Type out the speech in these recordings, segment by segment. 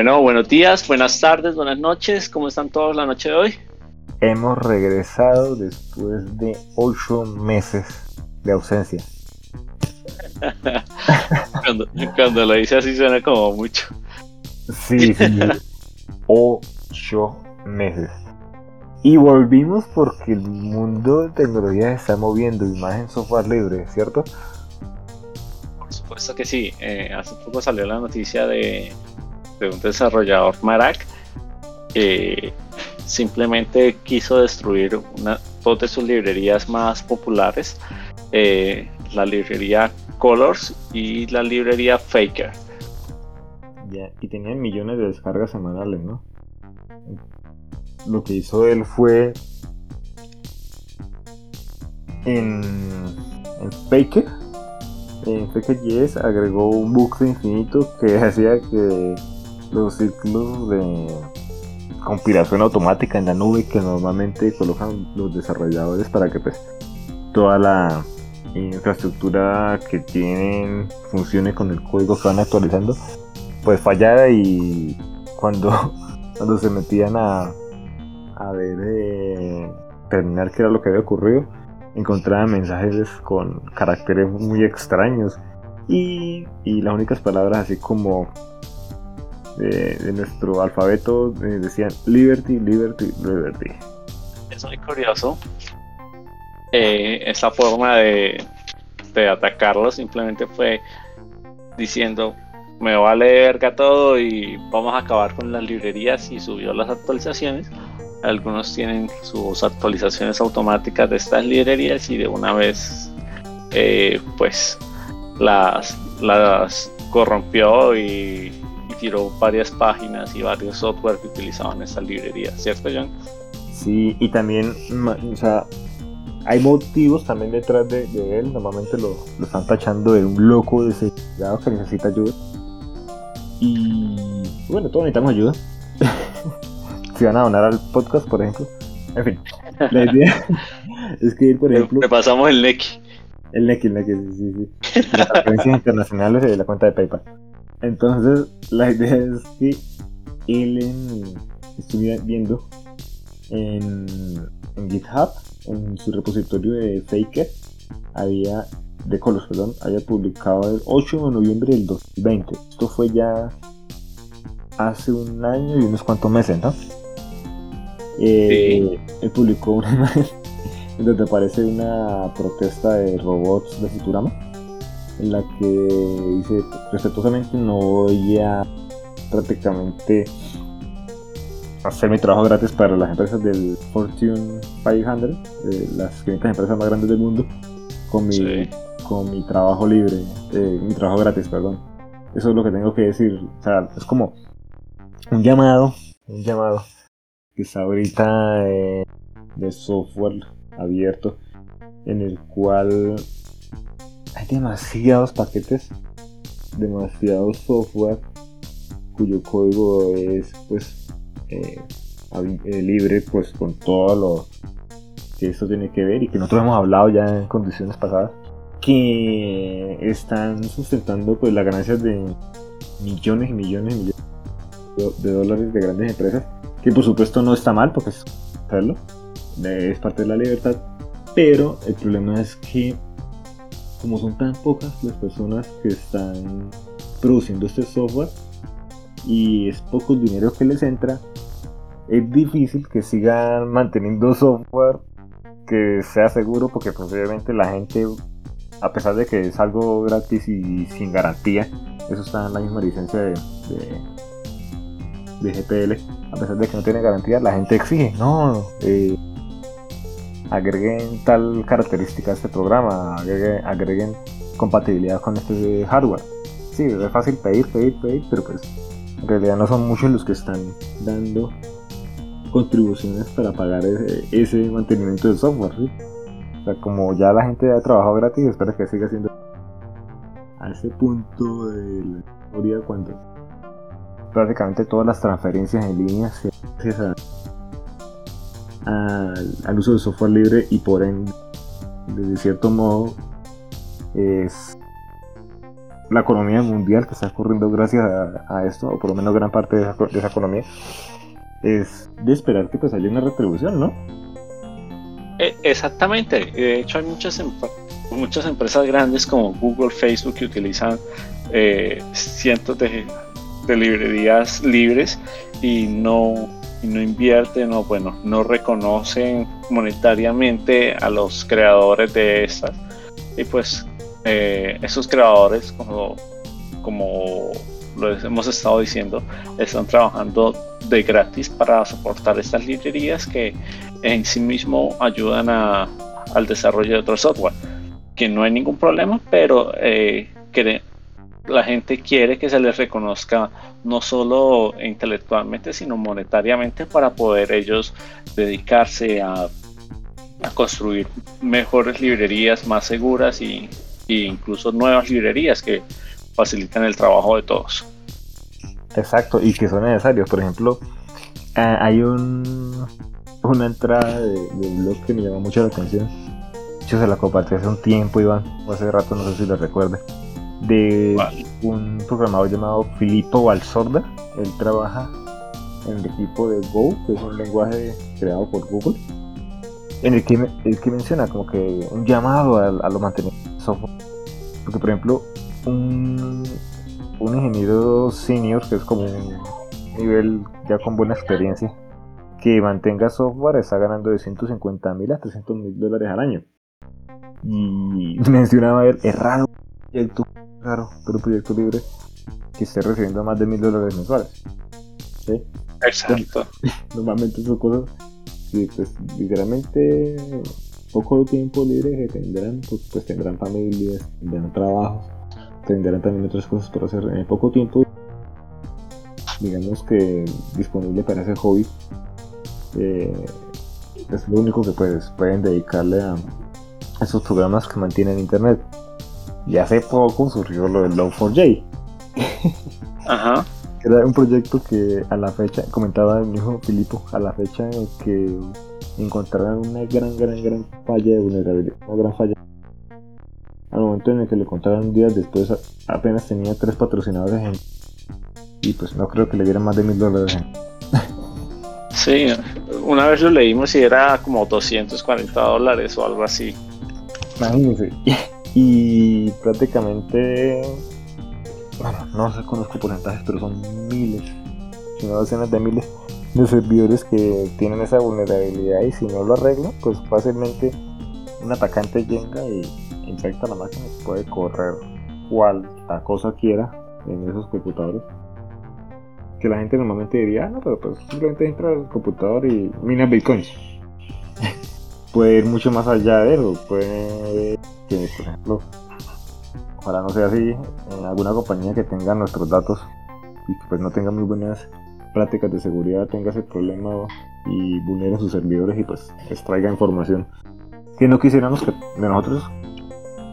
Bueno, buenos días, buenas tardes, buenas noches. ¿Cómo están todos la noche de hoy? Hemos regresado después de ocho meses de ausencia. cuando, lo dice así suena como mucho. Sí, sí. ocho meses. Y volvimos porque el mundo de tecnología se está moviendo y más en software libre, ¿cierto? Por supuesto que sí. Eh, hace poco salió la noticia de, un desarrollador Marak que simplemente quiso destruir una, dos de sus librerías más populares, eh, la librería Colors y la librería Faker. Y tenían millones de descargas semanales, ¿no? Lo que hizo él fue en, en Faker, en Faker.js agregó un bucle infinito que hacía que los ciclos de compilación automática en la nube que normalmente colocan los desarrolladores para que pues toda la infraestructura que tienen funcione con el código que van actualizando pues fallara y cuando, cuando se metían a, a ver eh, terminar qué era lo que había ocurrido encontraban mensajes con caracteres muy extraños. Y, y las únicas palabras así como de, nuestro alfabeto eh, decían Liberty, Liberty, Liberty. Es muy curioso eh, esa forma de, de atacarlo simplemente fue diciendo me vale verga todo y vamos a acabar con las librerías y subió las actualizaciones. Algunos tienen sus actualizaciones automáticas de estas librerías y de una vez eh, pues las, las corrompió y tiró varias páginas y varios software que utilizaban esa librería, ¿cierto, John? Sí, y también, o sea, hay motivos también detrás de, él. Normalmente lo, están tachando de un loco desesperado que necesita ayuda. Y bueno, todos necesitamos ayuda. si van a donar al podcast, por ejemplo. En fin, la idea es que él, por ejemplo. Le pasamos el NEC. El NEC, el NEC, sí, sí, sí. Las transferencias internacionales de la cuenta de PayPal. Entonces, la idea es que él estuviera viendo en, GitHub, en su repositorio de Faker, había de Colos, perdón, había publicado el 8 de noviembre del 2020. Esto fue ya hace un año y unos cuantos meses, ¿no? Eh, él publicó una imagen donde aparece una protesta de robots de Futurama en la que dice respetuosamente no voy a prácticamente hacer mi trabajo gratis para las empresas del Fortune 500, las 500 empresas más grandes del mundo, con mi, con mi trabajo libre, eh, mi trabajo gratis, perdón. Eso es lo que tengo que decir. O sea, es como un llamado, un llamado que está ahorita eh, de software abierto en el cual hay demasiados paquetes, demasiado software cuyo código es pues eh, eh, libre pues con todo lo que esto tiene que ver y que nosotros hemos hablado ya en condiciones pasadas que están sustentando pues las ganancias de millones y millones y millones de dólares de grandes empresas que por supuesto no está mal porque es es parte de la libertad pero el problema es que como son tan pocas las personas que están produciendo este software y es poco el dinero que les entra, es difícil que sigan manteniendo software que sea seguro porque posiblemente pues, la gente, a pesar de que es algo gratis y sin garantía, eso está en la misma licencia de, de, GPL, a pesar de que no tiene garantía, la gente exige, no, eh, agreguen tal característica a este programa, agreguen, compatibilidad con este hardware. Sí, es fácil pedir, pedir, pedir, pero pues en realidad no son muchos los que están dando contribuciones para pagar ese, mantenimiento del software. O sea, como ya la gente ha trabajado gratis, espero que siga siendo a ese punto de la historia cuando prácticamente todas las transferencias en línea se al, uso de software libre y por ende, de cierto modo, es la economía mundial que está ocurriendo gracias a, esto, o por lo menos gran parte de esa, economía, es de esperar que pues haya una retribución, ¿no? E, exactamente. De hecho, hay muchas, muchas empresas grandes como Google, Facebook que utilizan eh, cientos de, librerías libres y no, no invierten o bueno, no reconocen monetariamente a los creadores de estas. Y pues eh, esos creadores, como, como lo hemos estado diciendo, están trabajando de gratis para soportar estas librerías que en sí mismo ayudan a, al desarrollo de otro software. Que no hay ningún problema, pero eh, que la gente quiere que se les reconozca no solo intelectualmente, sino monetariamente para poder ellos dedicarse a, construir mejores librerías más seguras y, incluso nuevas librerías que facilitan el trabajo de todos. Exacto, y que son necesarios. Por ejemplo, hay un, una entrada de, blog que me llamó mucho la atención. Yo se la compartí hace un tiempo, Iván, o hace rato, no sé si lo recuerde. De un programador llamado Filippo Valsorda. Él trabaja en el equipo de Go, que es un lenguaje creado por Google. En el que, el que menciona como que un llamado a, a lo mantenimiento software. Porque, por ejemplo, un, un ingeniero senior, que es como un nivel ya con buena experiencia, que mantenga software está ganando de 150 mil a 300 mil dólares al año. Y mencionaba raro un proyecto, pero un proyecto libre que esté recibiendo más de mil dólares mensuales. ¿Sí? Exacto. Normalmente son cosas que pues, literalmente poco tiempo libre que tendrán, pues, pues, tendrán familias, tendrán trabajos, tendrán también otras cosas por hacer en poco tiempo, digamos que disponible para ese hobby. Eh, es lo único que pues, pueden dedicarle a esos programas que mantienen internet. Y hace poco surgió lo del Love4j. Ajá. Era un proyecto que a la fecha, comentaba mi hijo Filipo, a la fecha en que encontraron una gran, gran, gran falla de vulnerabilidad, una gran falla. Al momento en el que lo encontraron días después, apenas tenía tres patrocinadores en... y pues no creo que le dieran más de mil dólares. Sí, una vez lo leímos y era como 240 dólares o algo así. Imagínense. Y prácticamente, bueno, no sé conozco porcentajes, pero son miles, si no docenas de miles de servidores que tienen esa vulnerabilidad y si no lo arreglan, pues fácilmente un atacante llega y infecta la máquina y puede correr cuanta cosa quiera en esos computadores. Que la gente normalmente diría, ah, no, pero pues simplemente entra al computador y mina bitcoins. puede ir mucho más allá de eso, puede que, por ejemplo, ojalá no sea así, en alguna compañía que tenga nuestros datos y que pues no tenga muy buenas prácticas de seguridad tenga ese problema y vulnera sus servidores y pues extraiga información. Que no quisiéramos que de nosotros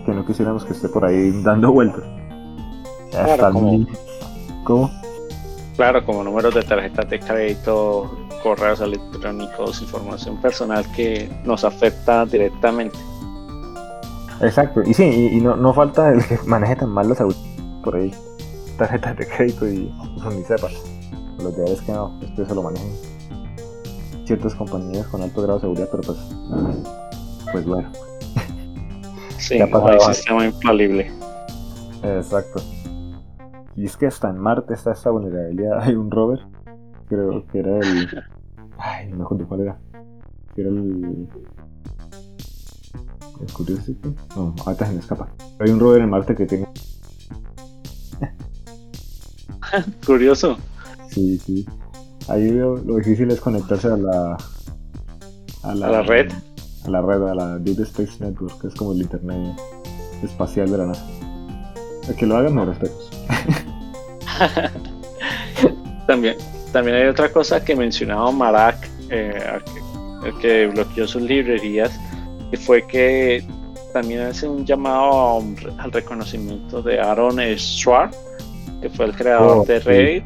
que no quisiéramos que esté por ahí dando vueltas. Claro, como, ¿Cómo? claro como números de tarjetas de crédito correos electrónicos información personal que nos afecta directamente exacto y sí y, no, no falta el que maneje tan mal los por ahí tarjetas de crédito y ni sepa lo que es que no, esto se lo manejan ciertas compañías con alto grado de seguridad, pero pues, pues bueno. Sí, ha pasado no sistema infalible. Exacto. Y es que hasta en Marte está esta vulnerabilidad. Hay un rover, creo que era el. Ay, no me acuerdo cuál era. Que era el. ¿El Curiosity? No, ahorita se me escapa. Hay un rover en Marte que tiene. Curioso. Sí, sí. Ahí lo, difícil es conectarse a la, a la, red. A la red, a la Deep Space Network, que es como el internet espacial de la NASA. El que lo hagan, me respeto. también, también hay otra cosa que mencionaba Marak, eh, el que bloqueó sus librerías, fue que también hace un llamado al reconocimiento de Aaron Schwartz, que fue el creador oh, de Reddit.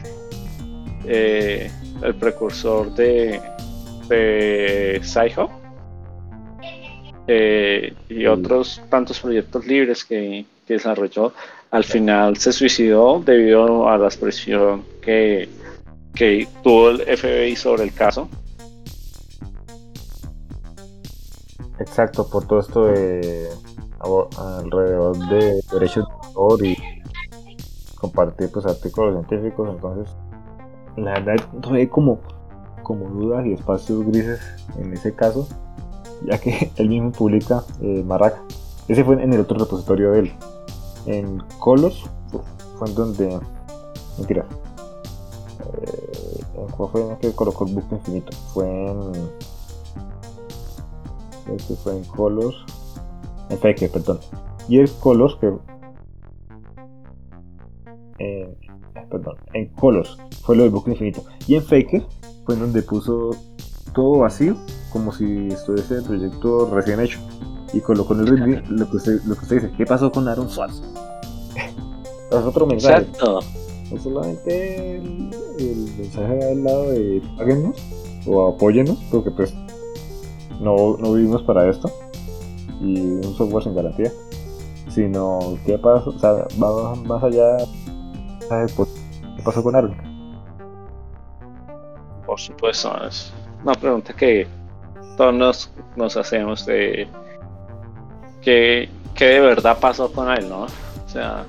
Eh, el precursor de, de eh, y otros tantos proyectos libres que, que desarrolló, al final se suicidó debido a la expresión que, que tuvo el FBI sobre el caso. Exacto, por todo esto de alrededor de derechos de autor y compartir pues artículos científicos, entonces la verdad hay como, como dudas y espacios grises en ese caso, ya que él mismo publica eh, Maraca. Ese fue en el otro repositorio de él. En Colos fue en donde. Mentira. Eh, ¿En cuál fue en el que colocó el bucle infinito? Fue en. Este fue en Colos. En Fake, perdón. Y el Colos que. Eh, perdón, en Colos fue lo del bucle infinito. Y en Faker fue en donde puso todo vacío, como si estuviese el proyecto recién hecho. Y colocó en el review lo que usted, lo que usted dice, ¿qué pasó con Aaron Swartz? es otro mensaje. Exacto. No solamente el, el mensaje al lado de páguenos o apóyenos, porque pues no, no vivimos para esto y un software sin garantía, sino qué pasó, o sea, va más allá, ¿sabes? ¿Qué pasó con Aaron? Por supuesto, es una pregunta que todos nos, nos hacemos de qué, qué de verdad pasó con él, ¿no? O sea,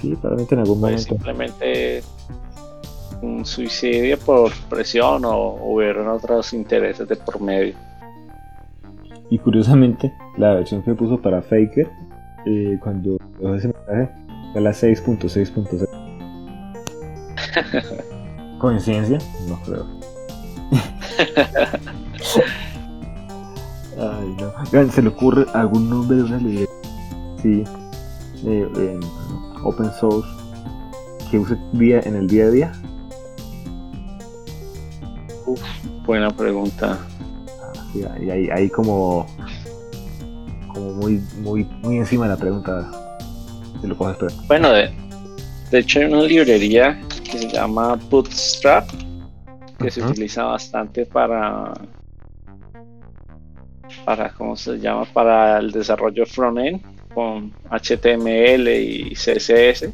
Sí, probablemente en algún momento. simplemente un suicidio por presión o hubieron otros intereses de por medio. Y curiosamente, la versión que puso para Faker, eh, cuando dejó ese mensaje, fue la 6.6.6. ¿Coincidencia? No creo. Ay, no. ¿se le ocurre algún nombre de una librería? Sí. eh, en open source que use día en el día a día. Uf, buena pregunta. Sí, ahí, ahí, como como muy muy muy encima de la pregunta si lo coges pero Bueno, de, de hecho hay una librería que se llama Bootstrap que se utiliza bastante para para cómo se llama para el desarrollo frontend con HTML y CSS.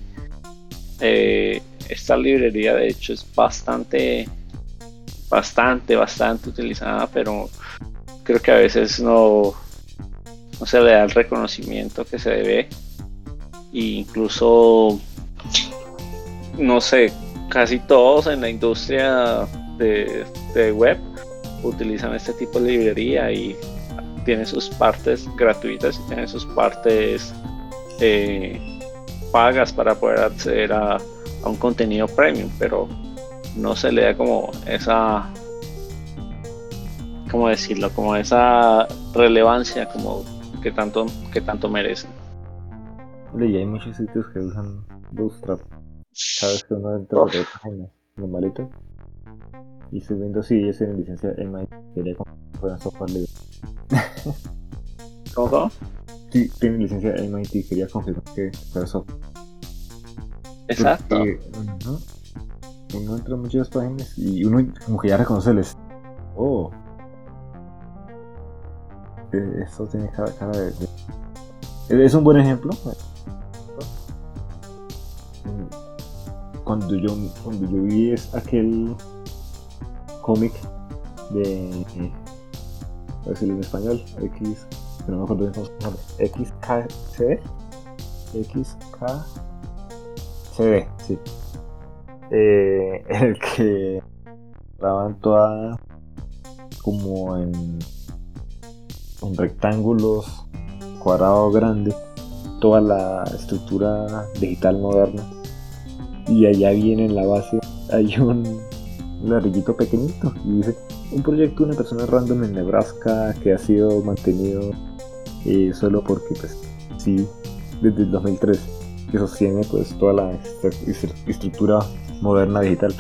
Eh, esta librería de hecho es bastante bastante bastante utilizada, pero creo que a veces no no se le da el reconocimiento que se debe. E incluso no sé casi todos en la industria de, web utilizan este tipo de librería y tiene sus partes gratuitas y tiene sus partes eh, pagas para poder acceder a un contenido premium pero no se le da como esa cómo decirlo como esa relevancia como que tanto que tanto merecen y hay muchos sitios que usan Bootstrap. Sabes que uno entra por la página normalito. Y estoy viendo si ellos tienen licencia MIT quería como que fueran software libre. ¿Cómo, cómo? sí tienen licencia MIT quería confirmar que fuera software. Exacto. Porque, uno entra a muchas páginas y uno como que ya reconoce el est- oh. Eh, esto tiene cara, cara de, de- es un buen ejemplo. Cuando yo cuando yo vi aquel cómic de a decirlo en español X no me acuerdo bien cómo XKCD sí eh, el que estaban toda como en, rectángulos cuadrado grande toda la estructura digital moderna. Y allá viene en la base hay un ladrillito pequeñito y dice un proyecto de una persona random en Nebraska que ha sido mantenido eh, solo porque pues sí desde el 2003 que sostiene pues toda la estru- estru- estructura moderna digital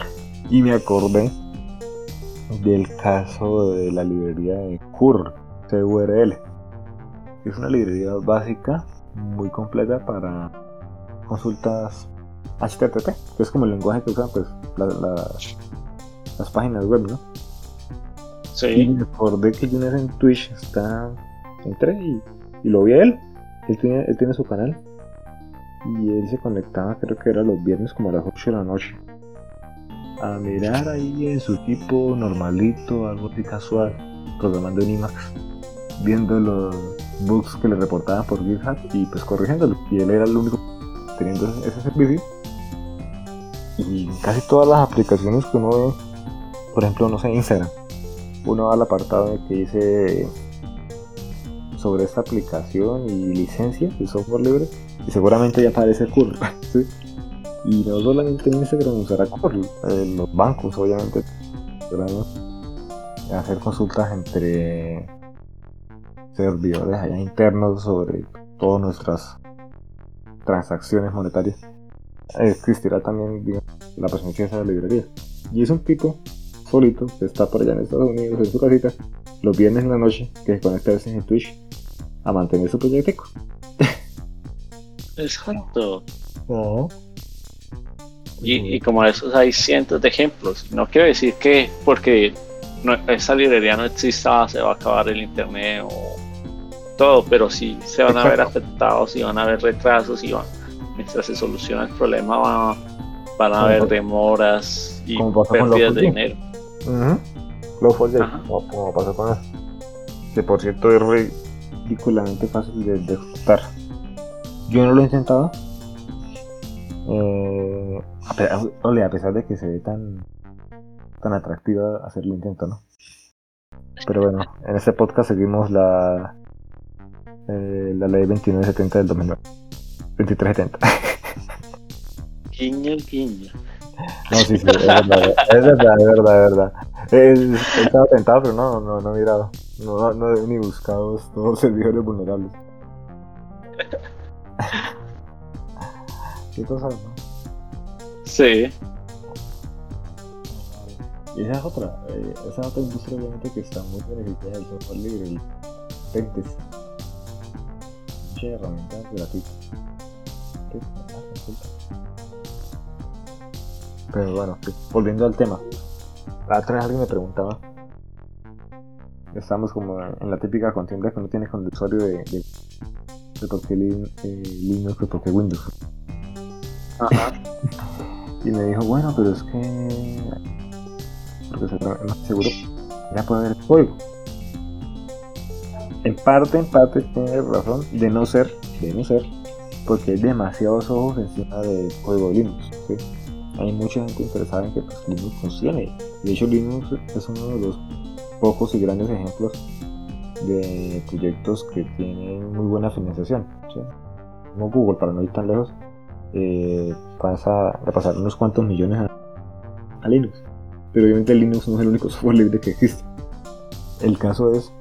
y me acordé del caso de la librería de CUR CURL que es una librería básica muy completa para consultas HTTP que es como el lenguaje que usan pues la- la- las páginas web ¿no? Y sí me acordé que yo en Twitch está, entré y, y lo vi a él. Él tiene, él tiene su canal Y él se conectaba, creo que era los viernes como a las 8 de la noche. A mirar ahí en su tipo normalito, algo así casual, programando en IMAX, viendo los bugs que le reportaban por GitHub y pues corrigiéndolo. Y él era el único teniendo ese servicio. Y casi todas las aplicaciones que uno ve, por ejemplo, no sé, Instagram, uno va al apartado que dice sobre esta aplicación y licencia de software libre y seguramente ya aparece curl. Y no solamente en Instagram usará curl, eh, los bancos obviamente hacer consultas entre servidores allá internos sobre todas nuestras transacciones monetarias. Existirá también la presencia de esa librería. Y es un tipo solito que está por allá en Estados Unidos en su casita los viernes en la noche que se conecta a veces en Twitch a mantener su proyecto. Exacto. Y, y, como esos hay cientos de ejemplos. No quiero decir que porque esa librería no exista se va a acabar el internet o todo, pero sí se van a ver afectados y van a haber retrasos y van, mientras se soluciona el problema van, a haber demoras y pérdidas de dinero. como, pasó con eso. Que por cierto es ridículamente fácil de, ejecutar. Yo no lo he intentado. Eh, a, pesar de que se ve tan tan atractiva hacerlo intento, ¿no? Pero bueno, en este podcast seguimos la eh, la ley 2970 del 2009. 2370. Guiño, guiño. No, sí, sí, es verdad, es verdad, es verdad, es verdad. He, estado tentado, pero no, no, no he mirado. No, no, he ni buscado todos los servidores vulnerables. ¿Qué cosa, no? Sí. Y esa es otra, eh, esa es otra industria obviamente que está muy beneficiada del software libre, el pentest muchas herramientas gratuitas. Pero bueno, volviendo al tema. La otra vez alguien me preguntaba. Estamos como en la típica contienda que uno tiene con el usuario de, de, por qué eh, Linux o por qué Windows. Ajá. y me dijo, bueno, pero es que. Porque se, seguro ya puede haber código en parte, en parte tiene razón de no ser, de no ser, porque hay demasiados ojos encima del juego Linux. Hay mucha gente interesada en que pues, Linux funcione. De hecho, Linux es uno de los pocos y grandes ejemplos de proyectos que tienen muy buena financiación. Como Google, para no ir tan lejos, eh, pasa a pasar unos cuantos millones a, a Linux. Pero obviamente Linux no es el único software libre que existe. El caso es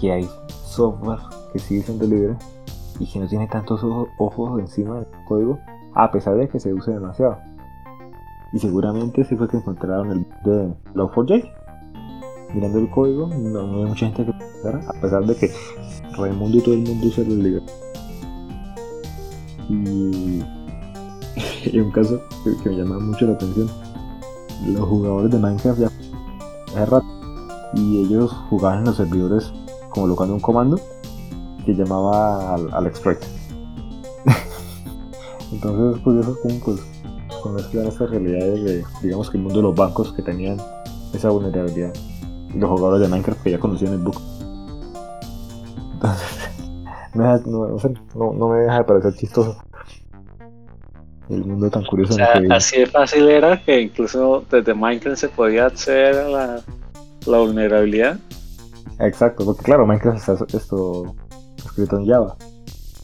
que hay software que sigue siendo libre y que no tiene tantos ojos, encima del código, a pesar de que se use demasiado. Y seguramente se fue que encontraron el de Log4j. Mirando el código, no, hay mucha gente que pensara, a pesar de que Raimundo y todo el mundo usa el libre. Y hay un caso que, me llama mucho la atención. Los jugadores de Minecraft ya hace rato y ellos jugaban en los servidores colocando un comando que llamaba al, exploit. Entonces es curioso cómo pues con estas realidades de, digamos que el mundo de los bancos que tenían esa vulnerabilidad y los jugadores de Minecraft que ya conocían el bug. Entonces, no, no, me deja de parecer chistoso. El mundo tan curioso. así de fácil era que incluso desde Minecraft se podía acceder a la, la vulnerabilidad. Exacto, porque claro, Minecraft está esto escrito en Java.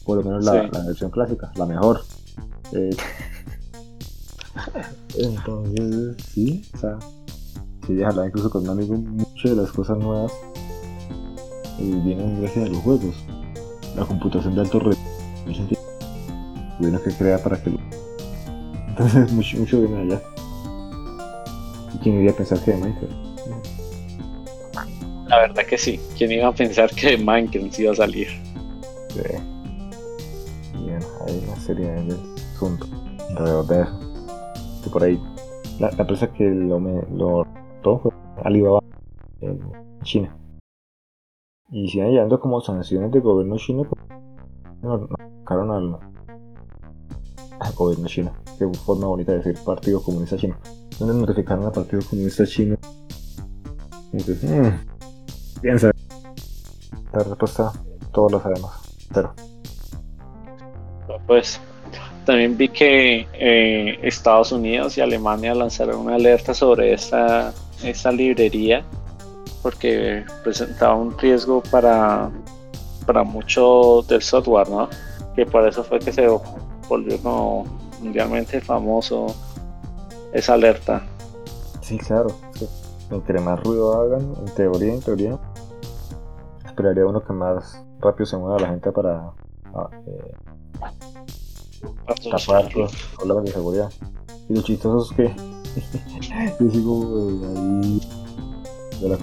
Por lo menos la, versión clásica, la mejor. Eh, entonces, sí, o sea, si hablar incluso con un amigo, muchas de las cosas nuevas eh, vienen gracias a los juegos. La computación de alto rendimiento tuvieron que crear para que lo... Entonces, mucho, mucho viene allá. ¿Y quién iría a pensar que de Minecraft? La verdad que sí. ¿Quién iba a pensar que Minecraft iba a salir? Sí. Bien, hay una serie de asuntos alrededor de eso. Y por ahí, la, empresa que lo, me, lo todo fue Alibaba China. Y siguen llegando como sanciones del gobierno chino porque no, no al, gobierno chino. Qué forma bonita de decir Partido Comunista Chino. ¿Dónde notificaron al Partido Comunista Chino? Entonces, mmm, piensa. La respuesta todos lo sabemos, pero. Pues también vi que eh, Estados Unidos y Alemania lanzaron una alerta sobre esta, esta librería porque presentaba un riesgo para, para mucho del software, ¿no? Que por eso fue que se volvió como mundialmente famoso esa alerta. Sí, claro. Entre más ruido hagan, en teoría, en teoría, esperaría uno que más rápido se mueva la gente para ah, eh, tapar los problemas de seguridad. Y lo chistoso es que yo sigo eh, ahí de la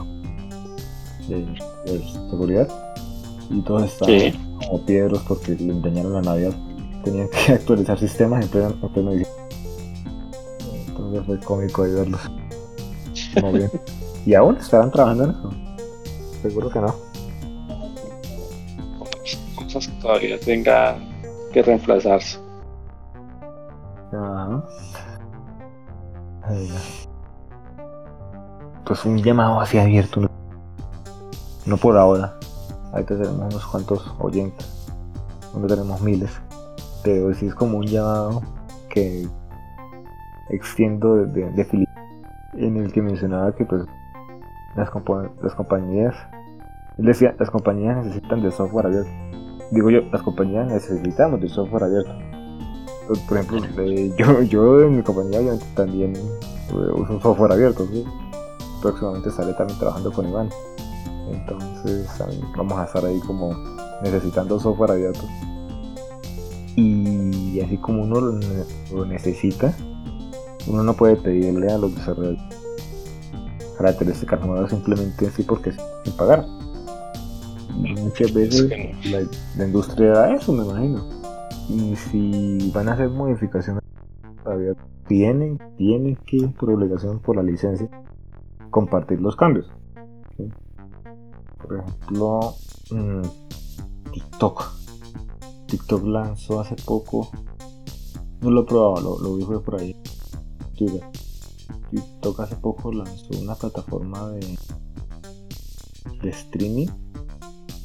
de, seguridad y todos estaban como piedros porque le engañaron la Navidad. Tenían que actualizar sistemas en pleno, en Entonces fue cómico ahí verlos. Muy bien. ¿Y aún estaban trabajando en eso? Seguro que no. Cosas que todavía tenga que reemplazarse. Ajá. Pues un llamado hacia abierto. No por ahora. Ahí tenemos unos cuantos oyentes. Donde tenemos miles. Pero sí es como un llamado que extiendo de, de, en el que mencionaba que pues las, las compañías él decía las compañías necesitan de software abierto digo yo las compañías necesitamos de software abierto por ejemplo eh, yo, yo en mi compañía también eh, uso un software abierto próximamente estaré también trabajando con Iván entonces vamos a estar ahí como necesitando software abierto. Y así como uno lo, necesita, uno no puede pedirle a los desarrolladores características nuevas simplemente así porque sin pagar. muchas veces la, industria da eso, me imagino. Y si van a hacer modificaciones, tienen, tienen que, por obligación, por la licencia, compartir los cambios. Por ejemplo, mm, TikTok. TikTok lanzó hace poco. No lo he probado, lo, lo vi por ahí. Twitter. TikTok hace poco lanzó una plataforma de, de streaming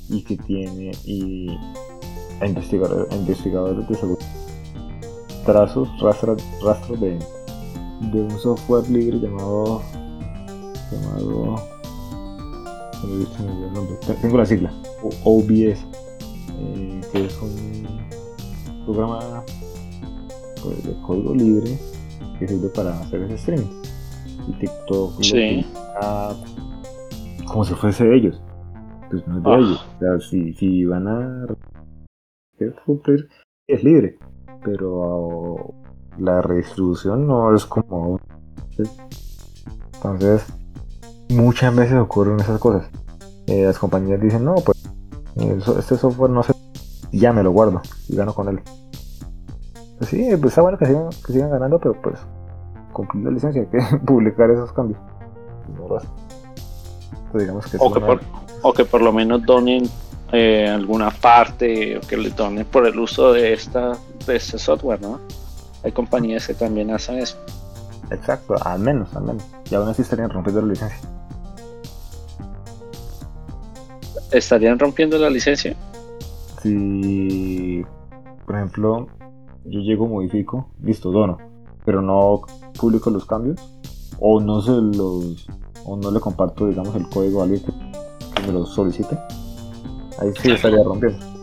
y que tiene y a investigadores, investigadores de seguridad trazos, rastros, rastros de, de un software libre llamado llamado tengo la sigla, OBS, eh, que es un programa pues, de código libre que sirve para hacer ese streaming. Y TikTok sí. como si fuese de ellos. Pues no es de ah. ellos. O sea, si, si van a cumplir, es libre. Pero la redistribución no es como. Entonces, muchas veces ocurren esas cosas. Eh, las compañías dicen, no, pues este software no se... Ya me lo guardo y gano con él. Pues sí, pues está bueno que sigan, que sigan ganando, pero pues cumplir la licencia, hay que publicar esos cambios. No lo pues digamos que o, que por, o que por lo menos donen eh, alguna parte o que le donen por el uso de esta de este software, ¿no? Hay compañías que también hacen eso. Exacto, al menos, al menos. Y aún así estarían rompiendo la licencia. ¿Estarían rompiendo la licencia? Si, por ejemplo, yo llego, modifico, listo, dono, pero no publico los cambios, o no se los, o no le comparto, digamos, el código a alguien que me lo solicite, ahí sí estaría rompiendo.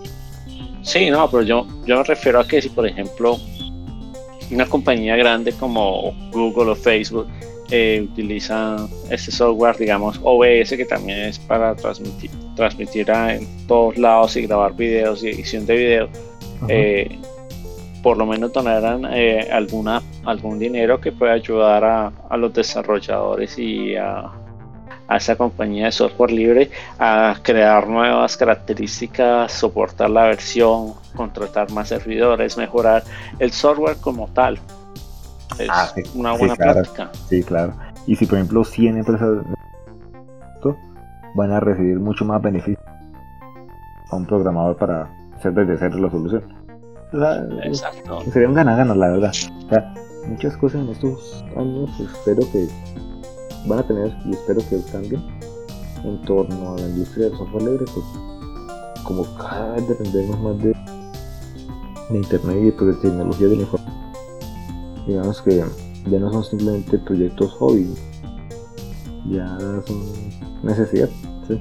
Sí, no, pero yo, yo me refiero a que si, por ejemplo, una compañía grande como Google o Facebook eh, utiliza este software, digamos OBS, que también es para transmitir, transmitir en todos lados y grabar videos y edición de video, eh, por lo menos donarán eh, alguna, algún dinero que pueda ayudar a, a los desarrolladores y a, a esa compañía de software libre a crear nuevas características, soportar la versión, contratar más servidores, mejorar el software como tal. Es ah, una buena práctica. Sí, claro. Y si por ejemplo 100 empresas van a recibir mucho más beneficio a un programador para hacer desde cero la solución. Exacto. Sería un gana-gana, la verdad. O sea, muchas cosas en estos años espero que van a tener y espero que cambien en torno a la industria del software libre, pues como cada vez dependemos más de, de internet y pues, de tecnología de la información. Digamos que ya no son simplemente proyectos hobby, ya son necesidad, ¿sí?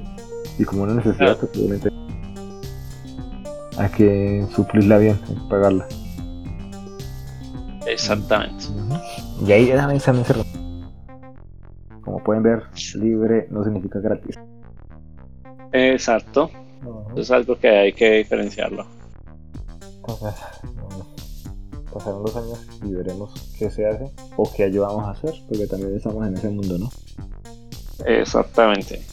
Y como una necesidad, pues obviamente hay que suplirla bien, hay que pagarla. Exactamente. Y ahí también se Como pueden ver, libre no significa gratis. Exacto. Es algo que hay que diferenciarlo. Entonces, pasarán los años y veremos qué se hace o qué ayudamos a hacer, porque también estamos en ese mundo, ¿no? Exactamente.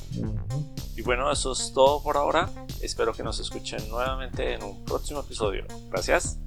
Y bueno, eso es todo por ahora. Espero que nos escuchen nuevamente en un próximo episodio. Gracias.